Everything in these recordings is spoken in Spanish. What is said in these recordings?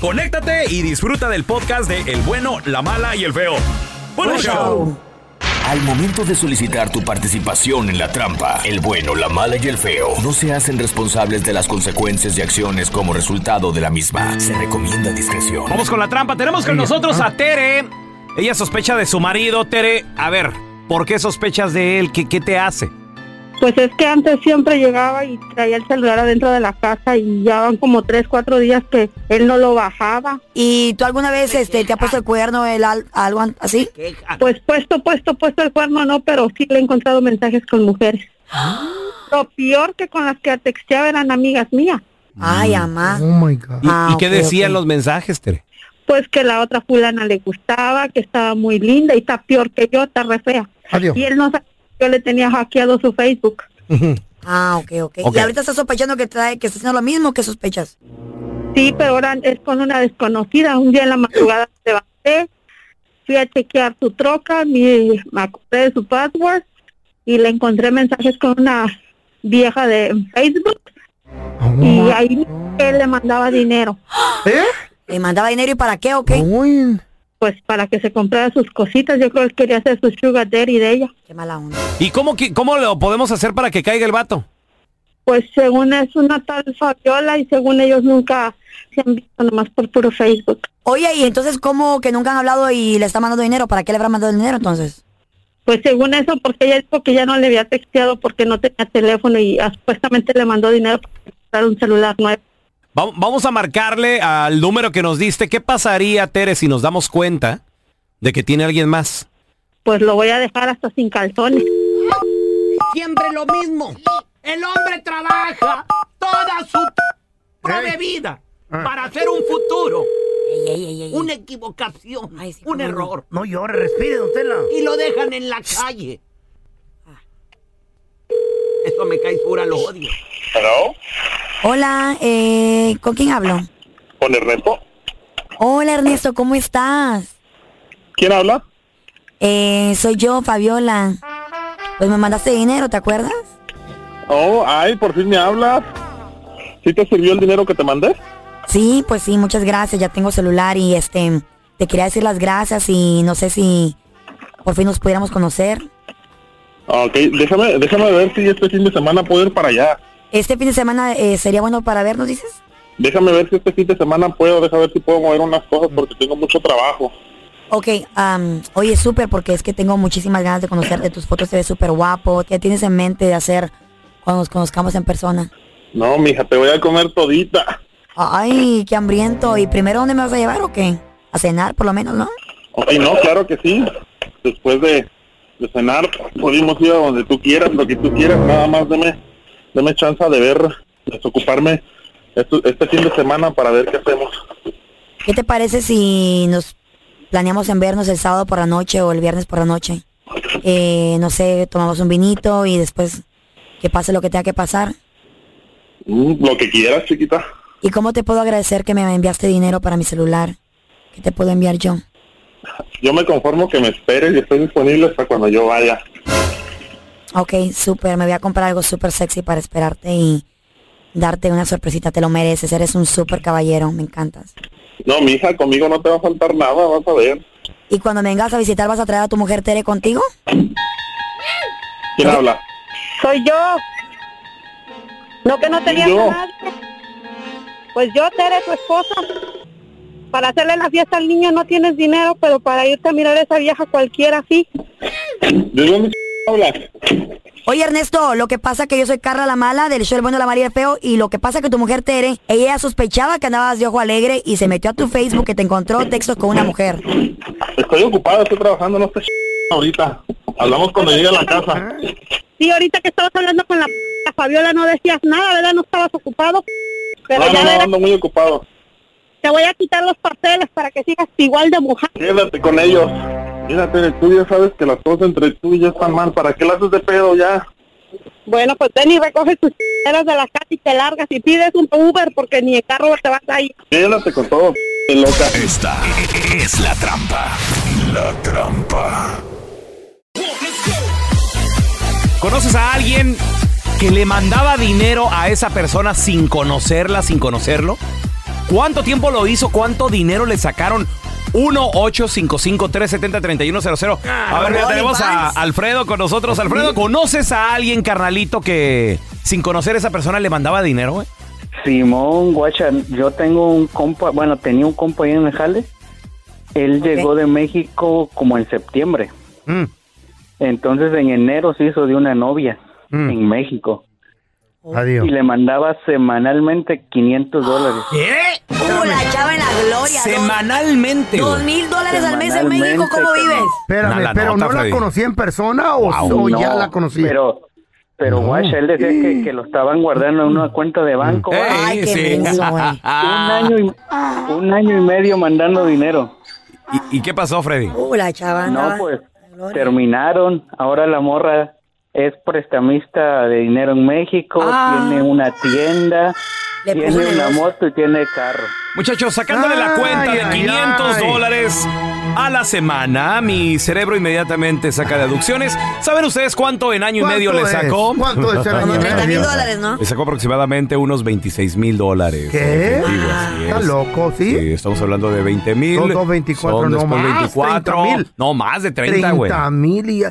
conéctate y disfruta del podcast de El bueno, la mala y el feo. ¡Buen show! Al momento de solicitar tu participación en la trampa, el bueno, la mala y el feo no se hacen responsables de las consecuencias y acciones como resultado de la misma. Se recomienda discreción. Vamos con la trampa. Tenemos con nosotros a Tere. Ella sospecha de su marido. Tere, a ver, ¿por qué sospechas de él? ¿Qué, qué te hace? Pues es que antes siempre llegaba y traía el celular adentro de la casa y ya van como tres, cuatro días que él no lo bajaba. ¿Y tú alguna vez este, te ha puesto el cuerno, el, al- algo así? Pues puesto, puesto, puesto el cuerno no, pero sí le he encontrado mensajes con mujeres. Lo peor que con las que texteaba eran amigas mías. Ay, amá. Oh my God. ¿Y, Ah, y qué decían los mensajes, Tere? Pues que la otra fulana le gustaba, que estaba muy linda y está peor que yo, está re fea. Adiós. Y él no sabía yo le tenía hackeado su Facebook. Ah, ok, ok. Ok. Y ahorita estás sospechando que, trae, que está haciendo lo mismo que sospechas. Sí, pero ahora es con una desconocida. Un día en la madrugada me levanté, fui a chequear su troca, mi, me acordé de su password y le encontré mensajes con una vieja de Facebook y ahí él le mandaba dinero, ¿Eh? ¿Le mandaba dinero y para qué o qué? Pues para que se comprara sus cositas. Yo creo que quería hacer su sugar daddy de ella. Qué mala onda. ¿Y cómo, qui- cómo lo podemos hacer para que caiga el vato? Pues según es una tal Fabiola y según ellos nunca se han visto nomás por puro Facebook. Oye, ¿y entonces cómo que nunca han hablado y le está mandando dinero? ¿Para qué le habrá mandado el dinero entonces? Pues según eso, porque ella dijo que ya no le había texteado porque no tenía teléfono y ah, supuestamente le mandó dinero para comprar un celular nuevo. Va- Vamos a marcarle al número que nos diste. ¿Qué pasaría, Tere, si nos damos cuenta de que tiene alguien más? Pues lo voy a dejar hasta sin calzones. Siempre lo mismo. El hombre trabaja toda su de vida para hacer un futuro, Ey, ey, ey, ey. una equivocación, Ay, sí, un no. error. No llore, respire, don Tela. Y lo dejan en la calle. Eso me cae pura, lo odio. Hello, Hola, eh, ¿con quién hablo? con Ernesto. Hola Ernesto, ¿cómo estás? ¿Quién habla? Eh, soy yo, Fabiola. Pues me mandaste dinero, ¿te acuerdas? Oh, ay, por fin me hablas. ¿Sí te sirvió el dinero que te mandé? Sí, pues sí, muchas gracias. Ya tengo celular y este, te quería decir las gracias y no sé si por fin nos pudiéramos conocer. Ok, déjame, déjame ver si este fin de semana puedo ir para allá. Este fin de semana eh, sería bueno para vernos, dices. Déjame ver si este fin de semana puedo, déjame ver si puedo mover unas cosas porque tengo mucho trabajo. Ok, am, oye, súper, porque es que tengo muchísimas ganas de conocerte. Tus fotos se ven súper guapo. ¿Qué tienes en mente de hacer cuando nos conozcamos en persona? No, mija, te voy a comer todita. Ay, qué hambriento. ¿Y primero dónde me vas a llevar o qué? A cenar, por lo menos, ¿no? Ok, no, claro que sí. Después de, de cenar, podemos ir a donde tú quieras, lo que tú quieras. Nada más deme, deme chance de ver, desocuparme esto- este fin de semana para ver qué hacemos. ¿Qué te parece si nos planeamos en vernos el sábado por la noche o el viernes por la noche? Eh, no sé, tomamos un vinito y después que pase lo que tenga que pasar. Mm, lo que quieras, chiquita. ¿Y cómo te puedo agradecer que me enviaste dinero para mi celular? ¿Qué te puedo enviar yo? Yo me conformo que me esperes y estoy disponible hasta cuando yo vaya. Ok, súper. Me voy a comprar algo súper sexy para esperarte y darte una sorpresita. Te lo mereces. Eres un súper caballero. Me encantas. No, mija, conmigo no te va a faltar nada, vas a ver. ¿Y cuando me vengas a visitar vas a traer a tu mujer Tere contigo? ¿Quién habla? Soy yo. No que no tenías yo? a nadie. Pues yo, Tere, tu esposa. Para hacerle la fiesta al niño no tienes dinero, pero para irte a mirar a esa vieja cualquiera sí. ¿De dónde hablas? Oye, Ernesto, lo que pasa que yo soy Carla la mala del show El Bueno, la María y el Feo y lo que pasa que tu mujer Tere, ella sospechaba que andabas de ojo alegre y se metió a tu Facebook que te encontró textos con una mujer. Estoy ocupado, estoy trabajando, no estoy ahorita. Hablamos cuando llegue a la casa. Sí, ahorita que estabas hablando con la, p- Fabiola no decías nada, ¿verdad? No estabas ocupado. Pero No, ya no, no, ando muy ocupado. Te voy a quitar los papeles para que sigas igual de mujer. Quédate con ellos. Mírate, tú ya sabes que las cosas entre tú y yo están mal. ¿Para qué las haces de pedo ya? Bueno, pues ven y recoge tus chingaderas de la casa y te largas y pides un Uber porque ni el carro te vas a ir. Quédate con todo, loca. Esta es la trampa. La trampa. ¿Conoces a alguien que le mandaba dinero a esa persona sin conocerla, sin conocerlo? ¿Cuánto tiempo lo hizo? ¿Cuánto dinero le sacaron? 1-855-370-3100. A ver, ya tenemos a Alfredo con nosotros. Alfredo, ¿conoces a alguien, carnalito, que sin conocer a esa persona le mandaba dinero? Simón, guacha, yo tengo un compa, bueno, tenía un compa ahí en el jale. Él llegó de México como en septiembre. Mm. Entonces en enero se hizo de una novia Mm. en México. Adiós. Y le mandaba semanalmente 500 dólares. ¿Qué? Uh, la chava en la gloria. Semanalmente, Dos mil dólares al mes en México, ¿cómo vives? Espérame, pero nota, ¿no Freddy. la conocí en persona o, o ya la conocí? Pero, pero No. guacha, él decía que, que lo estaban guardando en una cuenta de banco. Va. Ay, qué sí. menso, güey. Un año, y, un año y medio mandando dinero. ¿Y, y qué pasó, Freddy? Uh, la chava No, pues Gloria. terminaron. Ahora la morra es prestamista de dinero en México, Ah. tiene una tienda, Le tiene una moto y tiene carro. Muchachos, sacándole la Ay, cuenta de ay, 500 ay. dólares a la semana, mi cerebro inmediatamente saca deducciones. ¿Saben ustedes cuánto en año y ¿Cuánto medio le es? sacó? ¿Cuánto es el año y 30 mil dólares, ¿no? Le sacó aproximadamente unos 26 mil dólares. ¿Qué? Efectivo, así Está es. loco, ¿sí? Sí, estamos hablando de 20 mil. Son dos 24, no más, 24. 30,000. No, más de 30, güey. 30 mil y... Ya.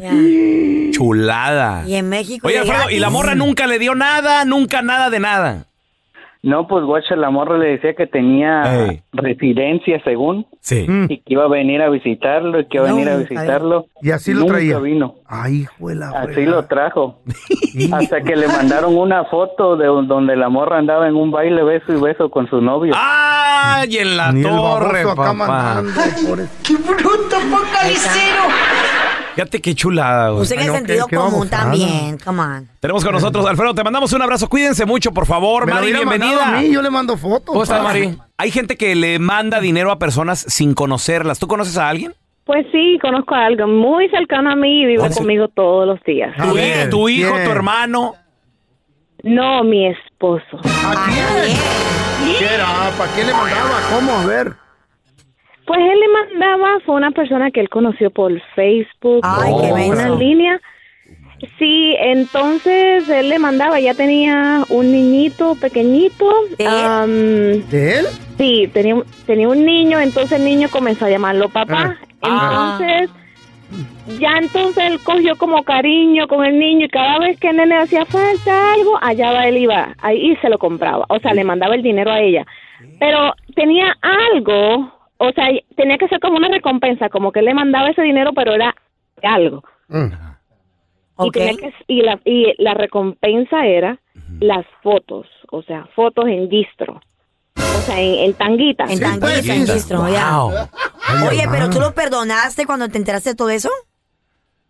Chulada. Y en México. Oye, Alfredo, ¿y la morra nunca le dio nada? Nunca nada de nada. No, pues guacha, la morra le decía que tenía Ey. residencia según Sí. Mm. y que iba a venir a visitarlo y que iba a No, venir a visitarlo. Y así lo Nunca traía. vino. Ay, hijo de la Así lo trajo. Hasta que le mandaron una foto de un- donde la morra andaba en un baile beso y beso con su novio. ¡Ay, en la Ni torre, acá papá! mandando, pobre. Fíjate qué chulada, güey. Usen el no, sentido qué- qué común babosada. también, come on. Tenemos con nosotros, Alfredo, te mandamos un abrazo. Cuídense mucho, por favor. Me lo Mari, hubiera mandado bienvenida. a mí, yo le mando fotos. ¿Cómo estás. Mari? Hay gente que le manda dinero a personas sin conocerlas. ¿Tú conoces a alguien? Pues sí, conozco a alguien muy cercano a mí y vive Ah, sí. conmigo todos los días. ¿Tu, ver, tu hijo, tu hermano? No, mi esposo. ¿A quién? ¿Qué era? ¿Para quién le mandaba? ¿Cómo? A ver. Pues él le mandaba, fue una persona que él conoció por Facebook, Ay, o qué una línea. Sí, entonces él le mandaba, ya tenía un niñito pequeñito. ¿De él? am, ¿De él? sí, tenía, un- tenía un niño, entonces el niño comenzó a llamarlo papá. Ah. Entonces, ya entonces él cogió como cariño con el niño y cada vez que el nene hacía falta algo, allá va él iba, ahí se lo compraba. O sea, le mandaba el dinero a ella. Pero tenía algo, o sea, tenía que ser como una recompensa, como que él le mandaba ese dinero, pero era algo. Mm. Y, Ok. tenía que- y, la, y la recompensa era las fotos, o sea, fotos en distro. O sea, en, en tanguitas. En Sí, tanguita, pues, en distro, ya. Wow. Oye, pero tú lo perdonaste cuando te enteraste de todo eso?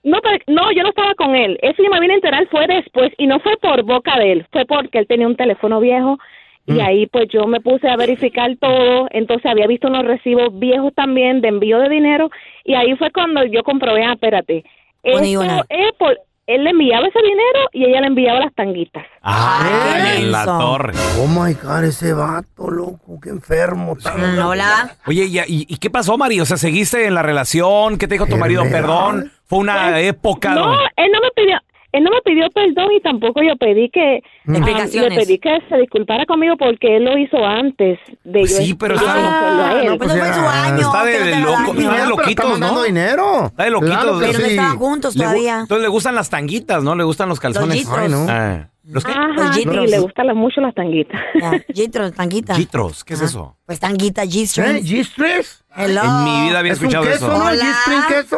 No, pero, no, yo no estaba con él. Eso yo me vine a enterar fue después y no fue por boca de él, fue porque él tenía un teléfono viejo y ahí pues yo me puse a verificar todo, entonces había visto unos recibos viejos también de envío de dinero y ahí fue cuando yo comprobé, ah, espérate, esto es por, él le enviaba ese dinero y ella le enviaba las tanguitas. Ay, Ay, en la torre. Oh my God, ese vato, loco, qué enfermo. Mm, Hola. Oye, ¿y, y, y qué pasó, Mari? O sea, ¿seguiste en la relación? ¿Qué te dijo tu marido? Perdón. Fue una época. No, él no me pidió, él no me pidió perdón y tampoco yo pedí que ah, Explicaciones. le pedí que se disculpara conmigo porque él lo hizo antes de yo Sí, pero está- yo conocerlo a él. no, pues no fue su año. Está de, no loco, está de loquitos, ¿no? dinero. Está de loquitos. Claro Pero no sí. estaban juntos Le todavía. Entonces le gustan las tanguitas, ¿no? Le gustan los calzones. Gitros. Ay, no. Ah, ¿Los qué? Ajá, Los sí, G-Tros. le gustan mucho las tanguitas. Gitros, tanguita. Gitros, ¿qué es Ajá. eso? Pues tanguita, ¿Eh? G-Strings. ¿G-Stress? Hello. En mi vida había ¿Es un escuchado queso, eso. no? ¿El Hola. G-String queso?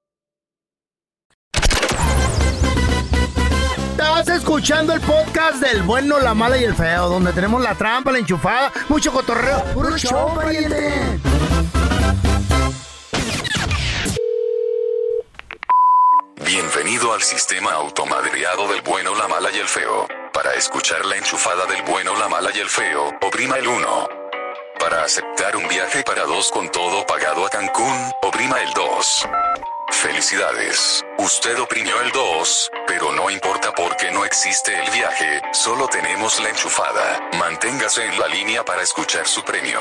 Escuchando el podcast del bueno, la mala y el feo, donde tenemos la trampa, la enchufada, mucho cotorreo. ¡Puro show, pariente! Bienvenido al sistema automadreado del bueno, la mala y el feo. Para escuchar la enchufada del bueno, la mala y el feo, oprima el 1. Para aceptar un viaje para dos con todo pagado a Cancún, oprima el 2. Felicidades, usted oprimió el 2, pero no importa porque no existe el viaje, solo tenemos la enchufada. Manténgase en la línea para escuchar su premio.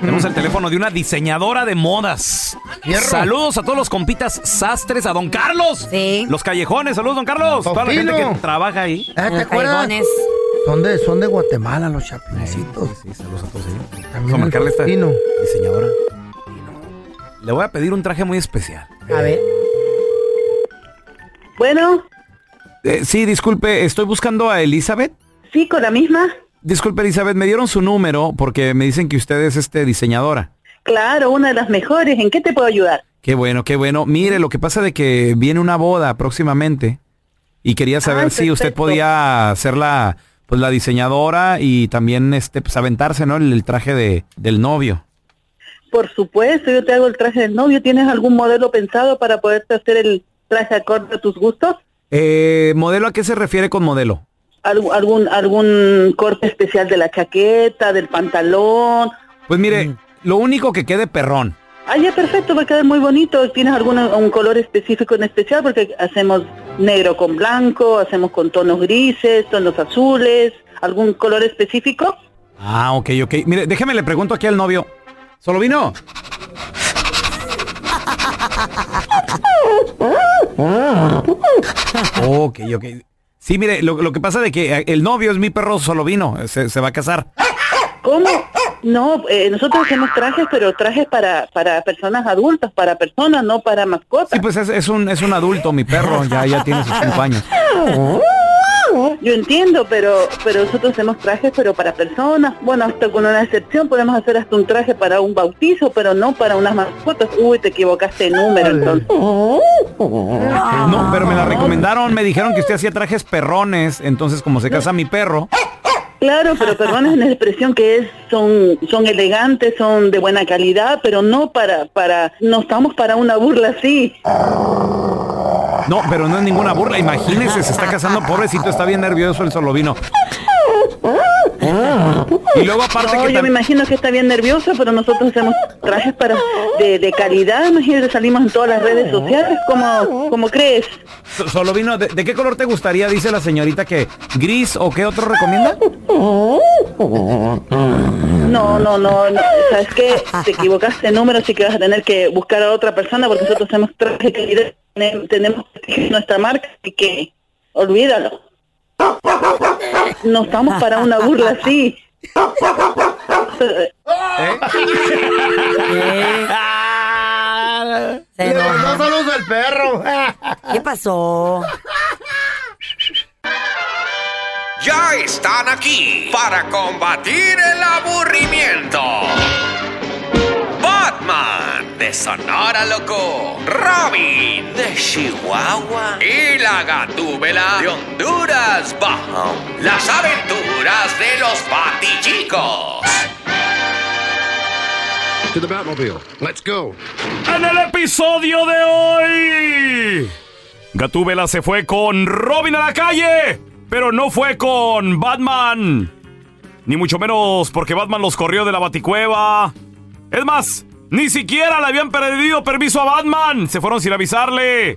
Tenemos el teléfono de una diseñadora de modas. Saludos a todos los compitas sastres, a don Carlos. Sí. Los callejones, saludos, don Carlos. Toda la gente que trabaja ahí. Ah, ¿Te acuerdas? Son de, son de Guatemala los chapincitos. Sí, saludos a todos ellos. También Vamos a marcarle a esta diseñadora. Le voy a pedir un traje muy especial. A ver. Bueno, Eh, sí, disculpe, estoy buscando a Elizabeth. sí, con la misma. Disculpe, Elizabeth, me dieron su número porque me dicen que usted es este diseñadora. Claro, una de las mejores. ¿En qué te puedo ayudar? Qué bueno, qué bueno. Mire, lo que pasa de que viene una boda próximamente y quería saber Ay, si usted podía ser la, pues la diseñadora y también este, pues, aventarse, ¿no? El, el traje de, del novio. Por supuesto, yo te hago el traje del novio. ¿Tienes algún modelo pensado para poderte hacer el traje acorde a tus gustos? Eh, ¿Modelo a qué se refiere con modelo? ¿Algún, algún, algún corte especial de la chaqueta, del pantalón? Pues mire, lo único que quede perrón. Ah, ya, perfecto, va a quedar muy bonito. ¿Tienes algún un color específico en especial? Porque hacemos negro con blanco, hacemos con tonos grises, tonos azules. ¿Algún color específico? Ah, ok, ok. Mire, déjeme le pregunto aquí al novio. ¿Solo vino? Ok, ok. Sí, mire, lo, lo que pasa de que eh, el novio es mi perro solo vino, se, se va a casar. ¿Cómo? No, eh, nosotros hacemos trajes, pero trajes para, para personas adultas, para personas, no para mascotas. Sí, pues es, es un, es un adulto, mi perro, ya, ya tiene sus cinco años. Yo entiendo, pero pero nosotros hacemos trajes, pero para personas. Bueno, hasta con una excepción podemos hacer hasta un traje para un bautizo, pero no para unas mascotas. Uy, te equivocaste de número, entonces. No, pero me la recomendaron, me dijeron que usted hacía trajes perrones, entonces como se casa mi perro, Claro, pero perdones en la expresión que es, son, son elegantes, son de buena calidad, pero no para, para, no estamos para una burla así. No, pero no es ninguna burla, imagínese, se está casando, pobrecito, está bien nervioso, el solo vino. Y luego aparte No, que yo me imagino que está bien nervioso, pero nosotros hacemos trajes para de, de calidad, imagínate, salimos en todas las redes sociales, ¿cómo, cómo crees? So- Solo vino, ¿de, de qué color te gustaría? Dice la señorita que gris o qué otro recomienda. No, no, no, no, sabes qué, te equivocaste de número, así que vas a tener que buscar a otra persona porque nosotros hacemos trajes de calidad, tenemos- nuestra marca, así que olvídalo. No estamos para una burla así. Se Le enojó. mandó saludos al perro. ¿Qué pasó? Ya están aquí para combatir el aburrimiento. De Sonora Loco, Robin de Chihuahua y la Gatúbela de Honduras Bajo. Las aventuras de los Batichicos. To the Batmobile. Let's go. En el episodio de hoy, Gatúbela se fue con Robin a la calle, pero no fue con Batman. Ni mucho menos porque Batman los corrió de la baticueva. Es más, ni siquiera le habían pedido permiso a Batman. Se fueron sin avisarle.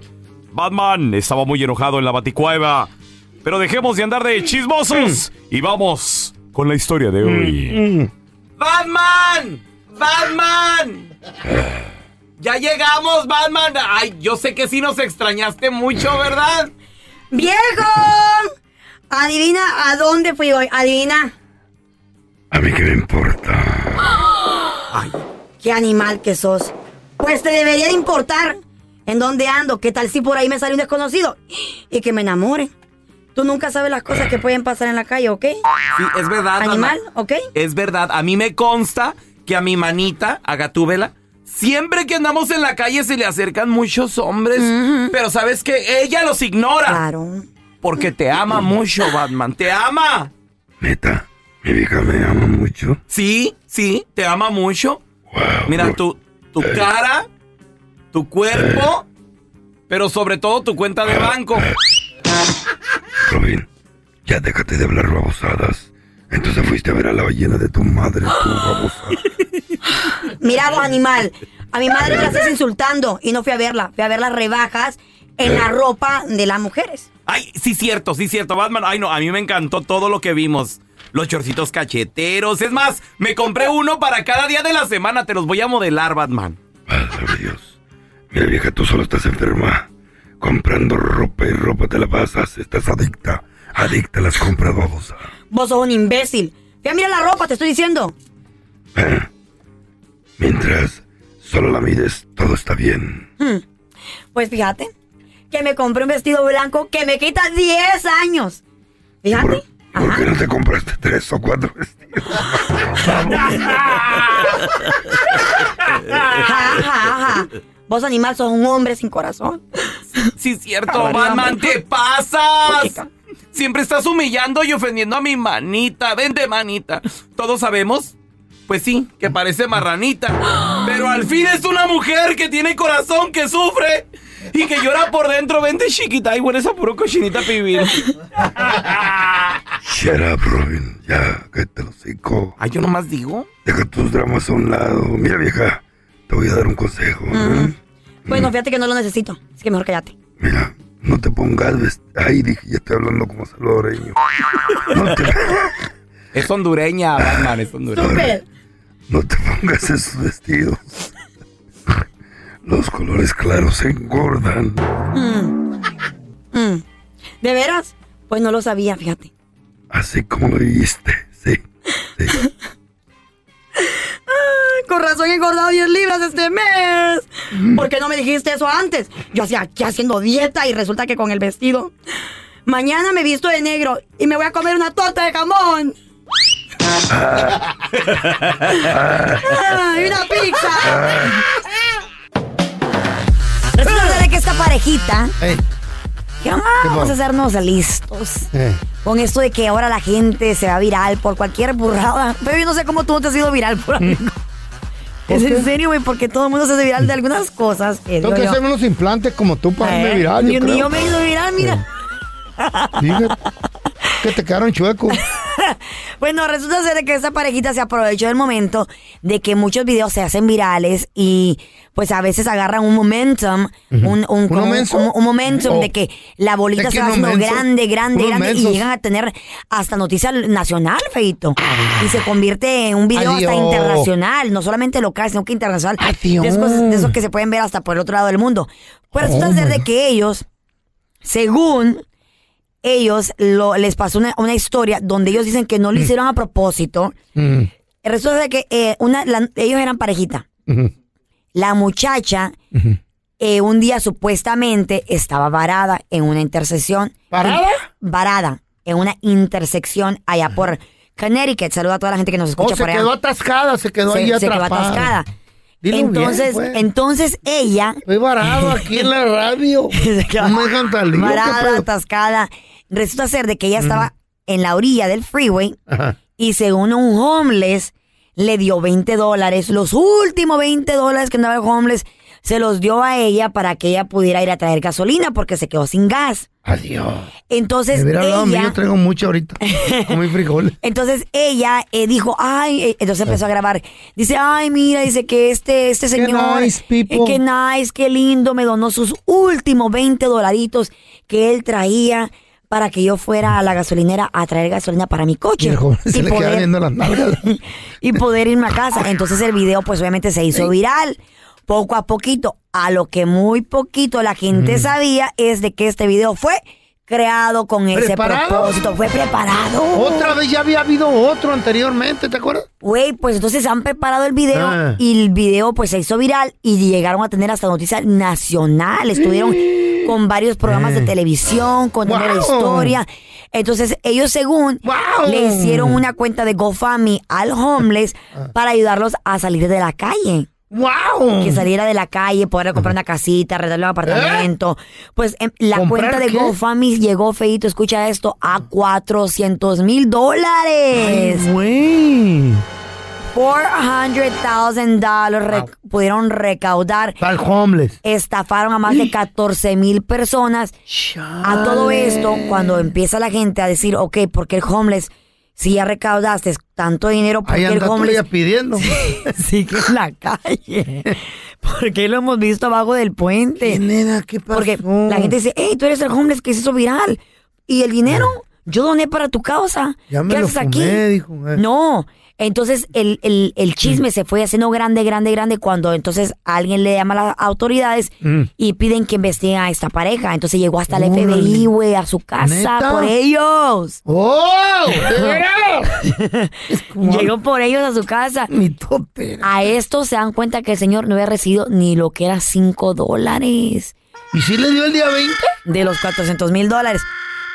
Batman estaba muy enojado en la baticueva. Pero dejemos de andar de chismosos y vamos con la historia de hoy. ¡Batman! ¡Batman! Ya llegamos, Batman. Ay, yo sé que sí nos extrañaste mucho, ¿verdad? ¡Viejo! Adivina a dónde fui hoy. Adivina. A mí qué me importa. Qué animal que sos. Pues te debería de importar en dónde ando. ¿Qué tal si por ahí me sale un desconocido y que me enamore? Tú nunca sabes las cosas que pueden pasar en la calle, ¿ok? Sí, es verdad, Animal, mamá. ¿ok? Es verdad. A mí me consta que a mi manita, a Gatúbela, siempre que andamos en la calle se le acercan muchos hombres. Pero sabes que ella los ignora. Claro. Porque te ama mucho, Batman. Te ama. Neta, mi vieja me ama mucho. Sí, sí, te ama mucho. Mira, tu, tu cara, tu cuerpo, pero sobre todo tu cuenta de banco. Robin, ya déjate de hablar babosadas. Entonces fuiste a ver a la ballena de tu madre, tu babosa. Mira vos, animal. A mi madre la estás insultando y no fui a verla. Fui a ver las rebajas en la ropa de las mujeres. Ay, sí cierto, sí cierto, Batman. Ay, no, a mí me encantó todo lo que vimos. Los chorcitos cacheteros. Es más, me compré uno para cada día de la semana. Te los voy a modelar, Batman. Válgame Dios. Mira, vieja, tú solo estás enferma. Comprando ropa y ropa te la pasas. Estás adicta. Adicta a las compras, babosa. Vos sos un imbécil. Fui a mirar la ropa, te estoy diciendo. Mientras solo la mides, todo está bien. Hmm. Pues fíjate que me compré un vestido blanco que me quita 10 años. Fíjate. ¿Por qué no te compraste tres o cuatro vestidos? Ja, ja, ja. Vos, animal, sos un hombre sin corazón. Sí, cierto, Batman, te pasas. Siempre estás humillando y ofendiendo a mi manita. Vente, manita. Todos sabemos, pues sí, que parece marranita. Pero al fin es una mujer que tiene corazón, que sufre y que llora por dentro. Vente, chiquita, y hueles a puro cochinita pibil. Shut up, Robin. Ya, cállate los hocico. Ay, yo nomás digo. Deja tus dramas a un lado. Mira, vieja, te voy a dar un consejo. ¿eh? Bueno, fíjate que no lo necesito. Así que mejor cállate. No te pongas vest... Ay, dije, ya estoy hablando como salvadoreño. No te, Es hondureña, Batman, es hondureña. no te pongas esos vestidos. Los colores claros engordan. Mm. Mm. ¿De veras? Pues no lo sabía, fíjate. Así como lo viste, sí. Ay, con razón he engordado 10 libras este mes. ¿Por qué no me dijiste eso antes? Yo hacía aquí haciendo dieta y resulta que con el vestido. Mañana me visto de negro y me voy a comer una torta de jamón. Ay, una pizza. Resulta de que esta parejita. que vamos a hacernos listos. Con esto de que ahora la gente se va viral por cualquier burrada. Pero yo no sé cómo tú no te has ido viral por algo. Es en serio, güey, porque todo el mundo se hace viral de algunas cosas. que Tengo que hacerme unos implantes como tú para eh, irme viral. yo ni yo me he ido viral, mira. Fíjate, que te quedaron chuecos. Bueno, resulta ser que esta parejita se aprovechó del momento de que muchos videos se hacen virales y pues a veces agarran un momentum, un, un, ¿Un como- un- un momentum Oh. de que la bolita se va haciendo grande, grande, grande y llegan a tener hasta noticia nacional, feito. Y se convierte en un video hasta internacional, no solamente local, sino que internacional. Adiós. De esos, de esos que se pueden ver hasta por el otro lado del mundo. Pues resulta Oh, ser de que ellos, según ellos lo, les pasó una, una historia donde ellos dicen que no lo hicieron a propósito. Mm. Resulta de que eh, una, la- ellos eran parejita. La muchacha eh, un día supuestamente estaba varada en una intersección. ¿Varada? Varada en una intersección allá por Connecticut. Saluda a toda la gente que nos Oh, escucha se por allá. quedó atascada, se quedó se, ahí se quedó atrapada. atascada. Dilo bien, entonces, pues. entonces ella. Estoy varado aquí en la radio. Se quedó No me. ¿qué Varada, atascada. Resulta ser de que ella estaba en la orilla del freeway Ajá. y según un homeless le dio 20 dólares. Los últimos 20 dólares que andaba el homeless se los dio a ella para que ella pudiera ir a traer gasolina porque se quedó sin gas. Adiós. Entonces hablado mí, ella, yo traigo mucho ahorita. Entonces ella eh, dijo, ay, eh, entonces empezó a grabar. Dice, ay, mira, dice que este, este Qué señor, nice, people. eh, qué nice, qué lindo, me donó sus últimos 20 dolaritos que él traía para que yo fuera a la gasolinera a traer gasolina para mi Y coche. el joven se Y le poder- viendo las nalgas. y poder irme a casa. Entonces el video pues obviamente se hizo viral. Poco a poquito, a lo que muy poquito la gente sabía es de que este video fue creado con ese propósito. Fue preparado. Otra vez ya había habido otro anteriormente, ¿te acuerdas? Güey, pues entonces han preparado el video Ah. y el video pues se hizo viral y llegaron a tener hasta noticias nacionales. Estuvieron con varios programas de televisión, contando la Wow. historia. Entonces ellos según Wow. le hicieron una cuenta de GoFundMe al homeless para ayudarlos a salir de la calle. ¡Wow! Que saliera de la calle, poder comprar una casita, arreglarle un apartamento. Pues em, la ¿Comprar cuenta de? GoFundMe llegó, feito, escucha esto, a 400 mil dólares. Güey. 400,000 dólares pudieron recaudar. Al homeless. Estafaron a más de 14 mil personas. A todo esto, cuando empieza la gente a decir, ok, ¿por qué el homeless, si ya recaudaste tanto dinero, ¿por Ahí qué el homeless pidiendo. sigue en la calle? Porque lo hemos visto abajo del puente. ¿Quién era? ¿Qué pasó? Porque la gente dice, hey, tú eres el homeless que se hizo viral. ¿Y el dinero? Yo doné para tu causa. Ya me ¿Qué lo haces fumé, aquí? dijo. eh. No. Entonces el, el- el chisme se fue haciendo grande, grande, grande cuando entonces alguien le llama a las autoridades Mm. y piden que investiguen a esta pareja. Entonces llegó hasta el. FBI, güey, a su casa ¿Neta? por ellos. ¡Oh! Llegó por ellos a su casa. Mi tope. A esto se dan cuenta que el señor no había recibido ni lo que era 5 dólares. ¿Y si le dio el día 20? de los 400 mil dólares.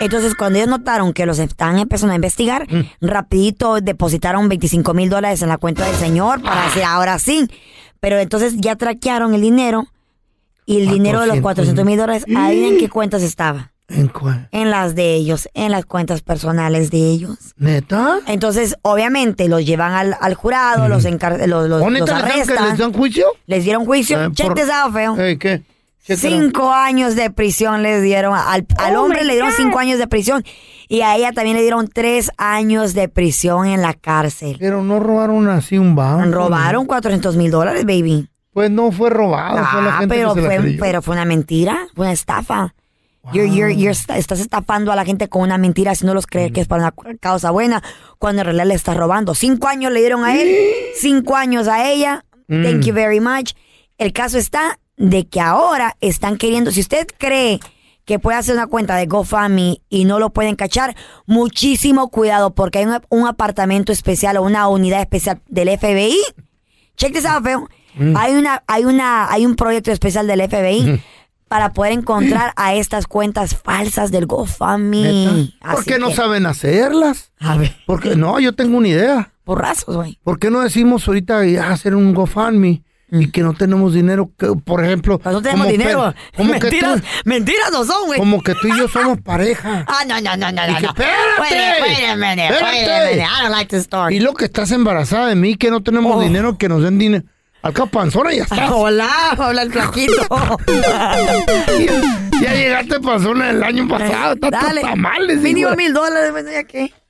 Entonces, cuando ellos notaron que los estaban empezando a investigar, Mm. rapidito depositaron 25 mil dólares en la cuenta del señor para decir, ahora sí. Pero entonces ya traquearon el dinero y el dinero de los 400 mil dólares, adivinen en qué cuentas estaba. ¿En cuál? En las de ellos, en las cuentas personales de ellos. ¿Neta? Entonces, obviamente, los llevan al, al jurado, los, encar- los, los, ¿O neta los les dan que arrestan. les dan juicio? Les dieron juicio. Eh, Check por- this out, feo. ¿Qué? Cinco años de prisión les dieron. Al, al Oh, hombre le dieron cinco años de prisión. Y a ella también le dieron tres años de prisión en la cárcel. Pero no robaron así un banco. Robaron 400 mil dólares, baby. Pues no fue robado, fue la Ah, gente pero que se la fue, creyó. pero fue una mentira, fue una estafa. You're- you're- you're esta- estás estafando a la gente con una mentira haciéndolos creer que es para una causa buena, cuando en realidad le estás robando. Cinco años le dieron a él, cinco años a ella. Thank you very much. El caso está de que ahora están queriendo, si usted cree que puede hacer una cuenta de GoFundMe y no lo pueden cachar, muchísimo cuidado porque hay un, un apartamento especial o una unidad especial del FBI. Check this out, feo. Hay una, hay una, hay un proyecto especial del FBI para poder encontrar a estas cuentas falsas del GoFundMe. ¿Por qué no saben hacerlas? A ver. Porque no, yo tengo una idea. Porrazos, güey. ¿Por qué no decimos ahorita hacer un GoFundMe y que no tenemos dinero? Que, por ejemplo, Pues no tenemos como dinero. Como mentiras, tú- mentiras no son, güey. como que tú y yo somos pareja. Ah, no, no, no, no, Y no. que, no. espérate, Wait a- wait a minute, wait a espérate. minute. I don't like this story. Y lo que estás embarazada de mí, que no tenemos Oh. dinero, que nos den dinero. Al cabo panzona y ya está. Hola, habla el flaquito. ya llegaste panzona el año pasado. Está Dale. tamales. Mínimo mil dólares, ya qué.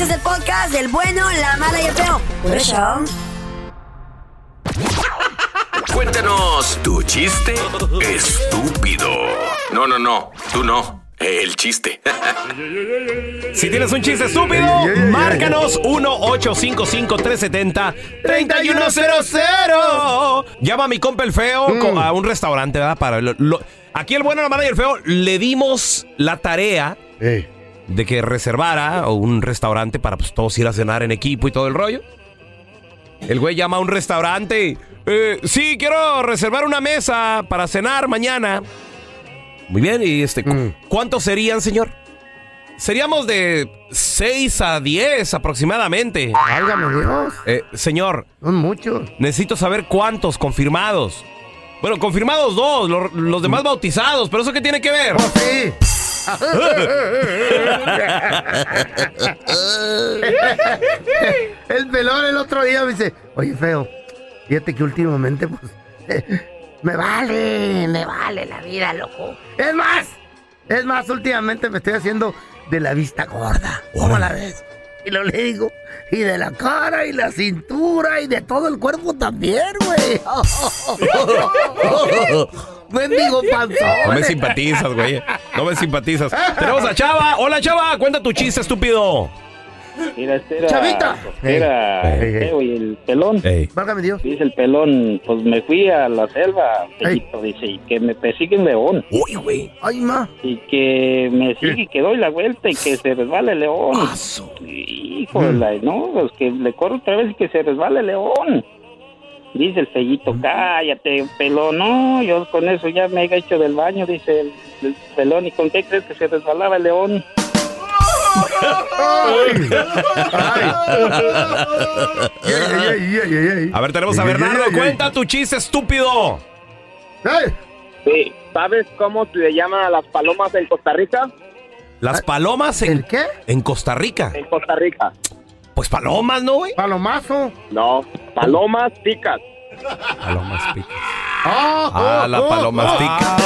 Este es el podcast del bueno, la mala y el feo. Por eso. Cuéntanos tu chiste estúpido. No, no, no, tú no. El chiste. Si tienes un chiste estúpido, márcanos 1-855-370-3100. Llama a mi compa el feo co- a un restaurante, ¿verdad? Para lo- lo- aquí el bueno, la mala y el feo le dimos la tarea de que reservara un restaurante para pues, todos ir a cenar en equipo y todo el rollo. El güey llama a un restaurante. eh, sí, quiero reservar una mesa para cenar mañana. Muy bien, y este, cu- ¿cuántos serían, señor? Seríamos de 6 a 10 aproximadamente. Válgame Dios. Eh, señor. Son muchos. Necesito saber cuántos confirmados. Bueno, confirmados dos, lo- los, demás bautizados, pero ¿eso qué tiene que ver? sí. el pelón el otro día me dice, oye feo, fíjate que últimamente pues me vale, me vale la vida, loco. Es más, es más, últimamente me estoy haciendo de la vista gorda. ¿Cómo la ves? Y lo le digo, y de la cara, y la cintura, y de todo el cuerpo también, güey. Bendigo panzón. No me simpatizas, güey. No me simpatizas. Tenemos a Chava. Hola, Chava. Cuenta tu chiste, estúpido. Mira, este era. Chavita. Era Ey. el pelón. Válgame Dios. Dice el pelón, pues me fui a la selva, Fellito, dice, y que me persigue un león. Uy, güey. Ay, ma. Y que me sigue y que doy la vuelta y que se resbala el león. Ah, Híjole, no, pues que le corro otra vez y que se resbala el león. Dice el fellito, cállate, pelón. No, yo con eso ya me he hecho del baño, dice el, el pelón. ¿Y con qué crees que se resbalaba el león? A ver, tenemos a Bernardo. Cuenta tu chiste, estúpido. Sí, ¿sabes cómo se llaman a las palomas en Costa Rica? Las palomas en, qué? En Costa Rica. En Costa Rica. Pues palomas, ¿no, güey? Palomazo. No, palomas picas. Palomas picas. Ah, Ah, la paloma tica.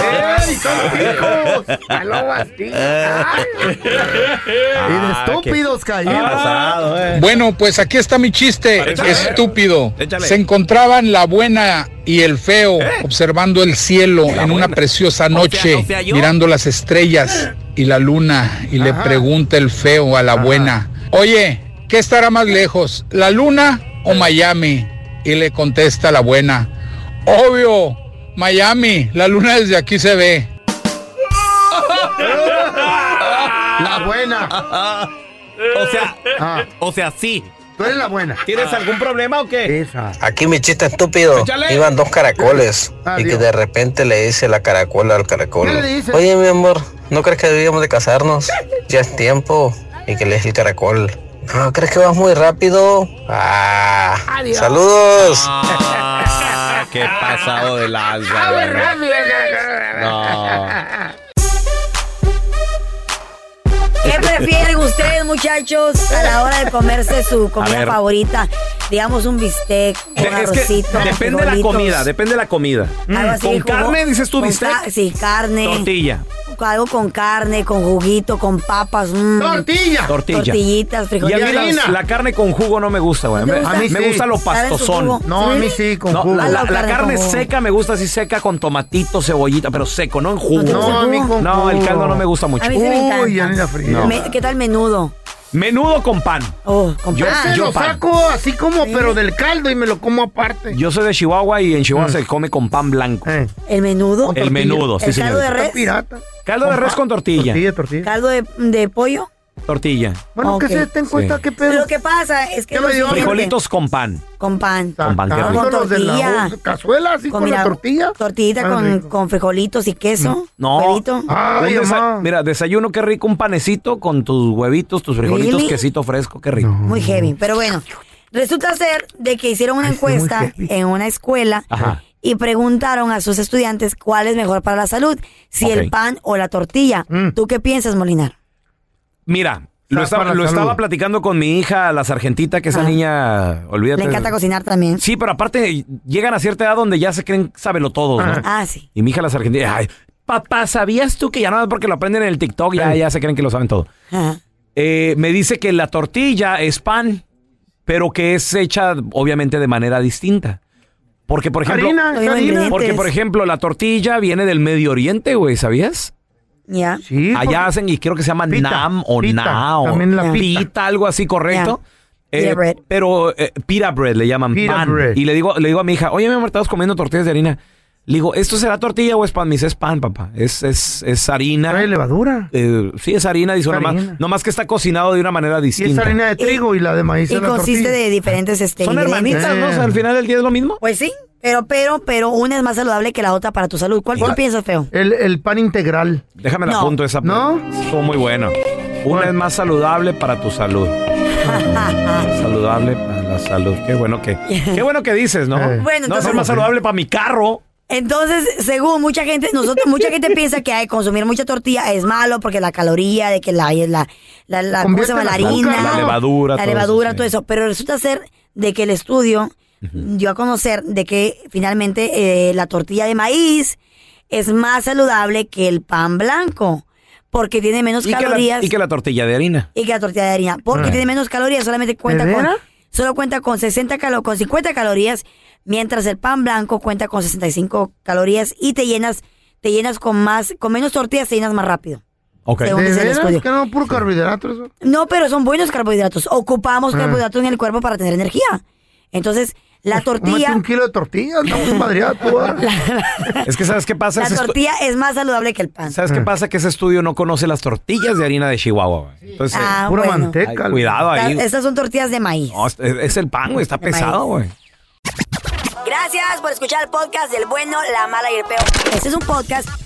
¡Ey, son! ¡Palomas ticas! Y de estúpidos caídos. Bueno, pues aquí está mi chiste, Échale. estúpido. Échale. Se encontraban la buena y el feo observando el cielo en una preciosa noche, o sea, yo. mirando las estrellas y la luna, y le pregunta el feo a la buena, oye, ¿qué estará más lejos, la luna o Miami? Y le contesta la buena, obvio, Miami, la luna desde aquí se ve. La buena. O sea, o sea, sí. Tú eres la buena. ¿Tienes algún problema o qué? Esa. Aquí mi chiste estúpido. Échale. Iban dos caracoles Ah, y que de repente le dice la caracola al caracol. ¿Qué le dice? Oye, mi amor, ¿no crees que deberíamos de casarnos? Ya es tiempo. Y que le dice el caracol. ¿No crees que vas muy rápido? Ah, Adiós. saludos. Ah, qué pasado de lanza. güey. No. ¿Qué prefieren ustedes, muchachos, a la hora de comerse su comida favorita? Digamos un bistec, un Es que arrocito, con depende de la frijolitos. comida, depende de la comida. Así, ¿Con jugo- carne dices tú con bistec? ca- sí, carne. Tortilla. Algo con carne, con juguito, con papas. mm. ¡Tortilla! Tortilla. Tortillitas, Y a frijolitos. mí la, la carne con jugo no me gusta, güey. ¿No te Me, me A mí sí. gusta lo ¿Saben su pastosón. No, a mí sí, con No, jugo. la, la- la carne carne con jugo. seca me gusta así seca con tomatito, cebollita, pero seco, no en jugo. ¿No a mí jugo? con No, el caldo no me gusta mucho. A mí sí me encanta. Uy, ya ni la. Me- ¿Qué tal menudo? Menudo con pan. Oh, con Yo- Ese yo lo pan. saco así como, pero del caldo y me lo como aparte. Yo soy de Chihuahua y en Mm. Chihuahua se come con pan blanco. El menudo. El menudo, sí, El caldo señor. de res. pirata. Caldo de res con tortilla. Tortilla, tortilla. Caldo de, de pollo. Tortilla. Bueno, que se den cuenta Sí. qué pedo. Lo que pasa es que dio siguiente, Frijolitos con pan. con pan. Con pan, qué rico. Con los de la tortilla. bolsa, cazuela, así con, mira, la tortilla. Tortillita Ah, con, rico. con frijolitos y queso. No. huevito. Ay, Un desa- mamá. Mira, desayuno, qué rico, un panecito con tus huevitos, tus frijolitos, Really? quesito fresco, qué rico. Muy heavy. Pero bueno, resulta ser de que hicieron una muy encuesta heavy. en una escuela Ajá. y preguntaron a sus estudiantes cuál es mejor para la salud, si Ok. el pan o la tortilla. ¿Tú qué piensas, Molinar? Mira, lo, estaba, lo platicando con mi hija, la sargentita, que esa Ah. niña, olvídate. Le encanta cocinar también. Sí, pero aparte llegan a cierta edad donde ya se creen sábelo todo, ¿no? Ah, sí. Y mi hija la sargentita, ay, papá, ¿sabías tú que ya nada más porque lo aprenden en el TikTok ya, ya se creen que lo saben todo? Ajá. Eh, me dice que la tortilla es pan, pero que es hecha obviamente de manera distinta. Porque, por ejemplo, Harina, porque, por ejemplo, la tortilla viene del Medio Oriente, güey, ¿sabías? Ya. Sí, Allá porque- hacen, y creo que se llama Pita, nam o pita, na o también la pita. pita. algo así, correcto. Eh, bread. Pero eh, pita bread le llaman Pita pan. bread. Y le digo, le digo a mi hija, oye, mi amor, estamos comiendo tortillas de harina. Le digo, ¿esto será tortilla o es pan? Me dice, es pan, papá. Es, es, es harina. Trae levadura. Eh, sí, es harina, dice, nomás, nomás que está cocinado de una manera Y distinta. es harina de trigo y, la de maíz Y la consiste tortilla. de diferentes este, Son hermanitas, ¿no? O sea, Eh. al final del día es lo mismo. Pues sí, pero, pero, pero una es más saludable que la otra para tu salud. ¿Cuál piensas, feo? El, el pan integral. Déjame la No. apunto esa. ¿No? Estuvo muy bueno. Una es más saludable para tu salud. saludable para la salud. Qué bueno que, qué bueno que dices, ¿no? Eh. Bueno, no va a entonces- ser más saludable para mi carro. Entonces, según mucha gente, nosotros, mucha gente piensa que hay consumir mucha tortilla es malo porque la caloría, de que la, la, la, la- ¿cómo se llama? La harina, La levadura, la todo levadura, eso, sí. todo eso. Pero resulta ser de que el estudio dio a conocer de que finalmente eh, la tortilla de maíz es más saludable que el pan blanco porque tiene menos Y que, la, calorías y que la tortilla de harina. y que la tortilla de harina. Porque Ah. tiene menos calorías, solamente cuenta ¿De con solo cuenta con 60 calo con 50 calorías, mientras el pan blanco cuenta con 65 calorías y te llenas te llenas con más con menos tortillas te llenas más rápido. Ok. Según ¿De veras? Que no, puro carbohidrato eso. No, pero son buenos carbohidratos. Ocupamos Ah. carbohidratos en el cuerpo para tener energía. Entonces, la Cómete tortilla un kilo de tortillas, estamos madreados. tú, ¿ah? Es que ¿sabes qué pasa? la Ese estu- tortilla es más saludable que el pan. ¿Sabes qué pasa? Que ese estudio no conoce las tortillas de harina de Chihuahua. güey. Entonces, Ah, Pura bueno. manteca. ay, cuidado La- ahí. Estas son tortillas de maíz. No, es, es el pan, güey. Está De maíz. pesado, güey. Gracias por escuchar el podcast del bueno, la mala y el peor. Este es un podcast